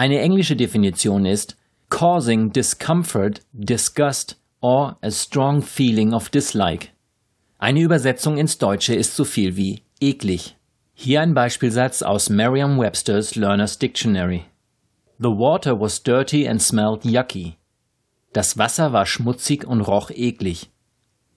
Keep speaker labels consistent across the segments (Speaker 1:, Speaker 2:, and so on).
Speaker 1: Eine englische Definition ist causing discomfort, disgust or a strong feeling of dislike. Eine Übersetzung ins Deutsche ist so viel wie eklig. Hier ein Beispielsatz aus Merriam-Webster's Learner's Dictionary. The water was dirty and smelled yucky. Das Wasser war schmutzig und roch eklig.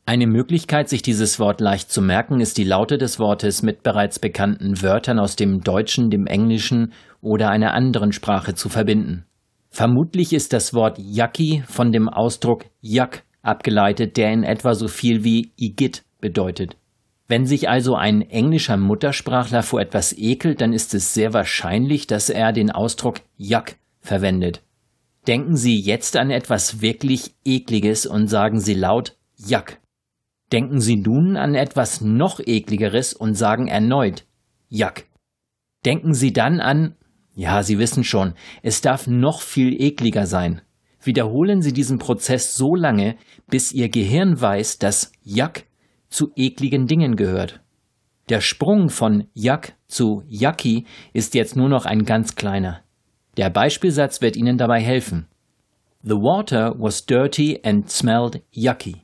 Speaker 1: Eine Möglichkeit, sich dieses Wort leicht zu merken, ist die Laute des Wortes mit bereits bekannten Wörtern aus dem Deutschen, dem Englischen oder einer anderen Sprache zu verbinden. Vermutlich ist das Wort Yucky von dem Ausdruck Yuck abgeleitet, der in etwa so viel wie Igitt bedeutet. Wenn sich also ein englischer Muttersprachler vor etwas ekelt, dann ist es sehr wahrscheinlich, dass er den Ausdruck Yuck verwendet. Denken Sie jetzt an etwas wirklich Ekliges und sagen Sie laut Yuck. Denken Sie nun an etwas noch ekligeres und sagen erneut Yuck. Denken Sie dann an ja, Sie wissen schon, es darf noch viel ekliger sein. Wiederholen Sie diesen Prozess so lange, bis Ihr Gehirn weiß, dass Jack zu ekligen Dingen gehört. Der Sprung von Jack zu Yucky ist jetzt nur noch ein ganz kleiner. Der Beispielsatz wird Ihnen dabei helfen. The water was dirty and smelled yucky.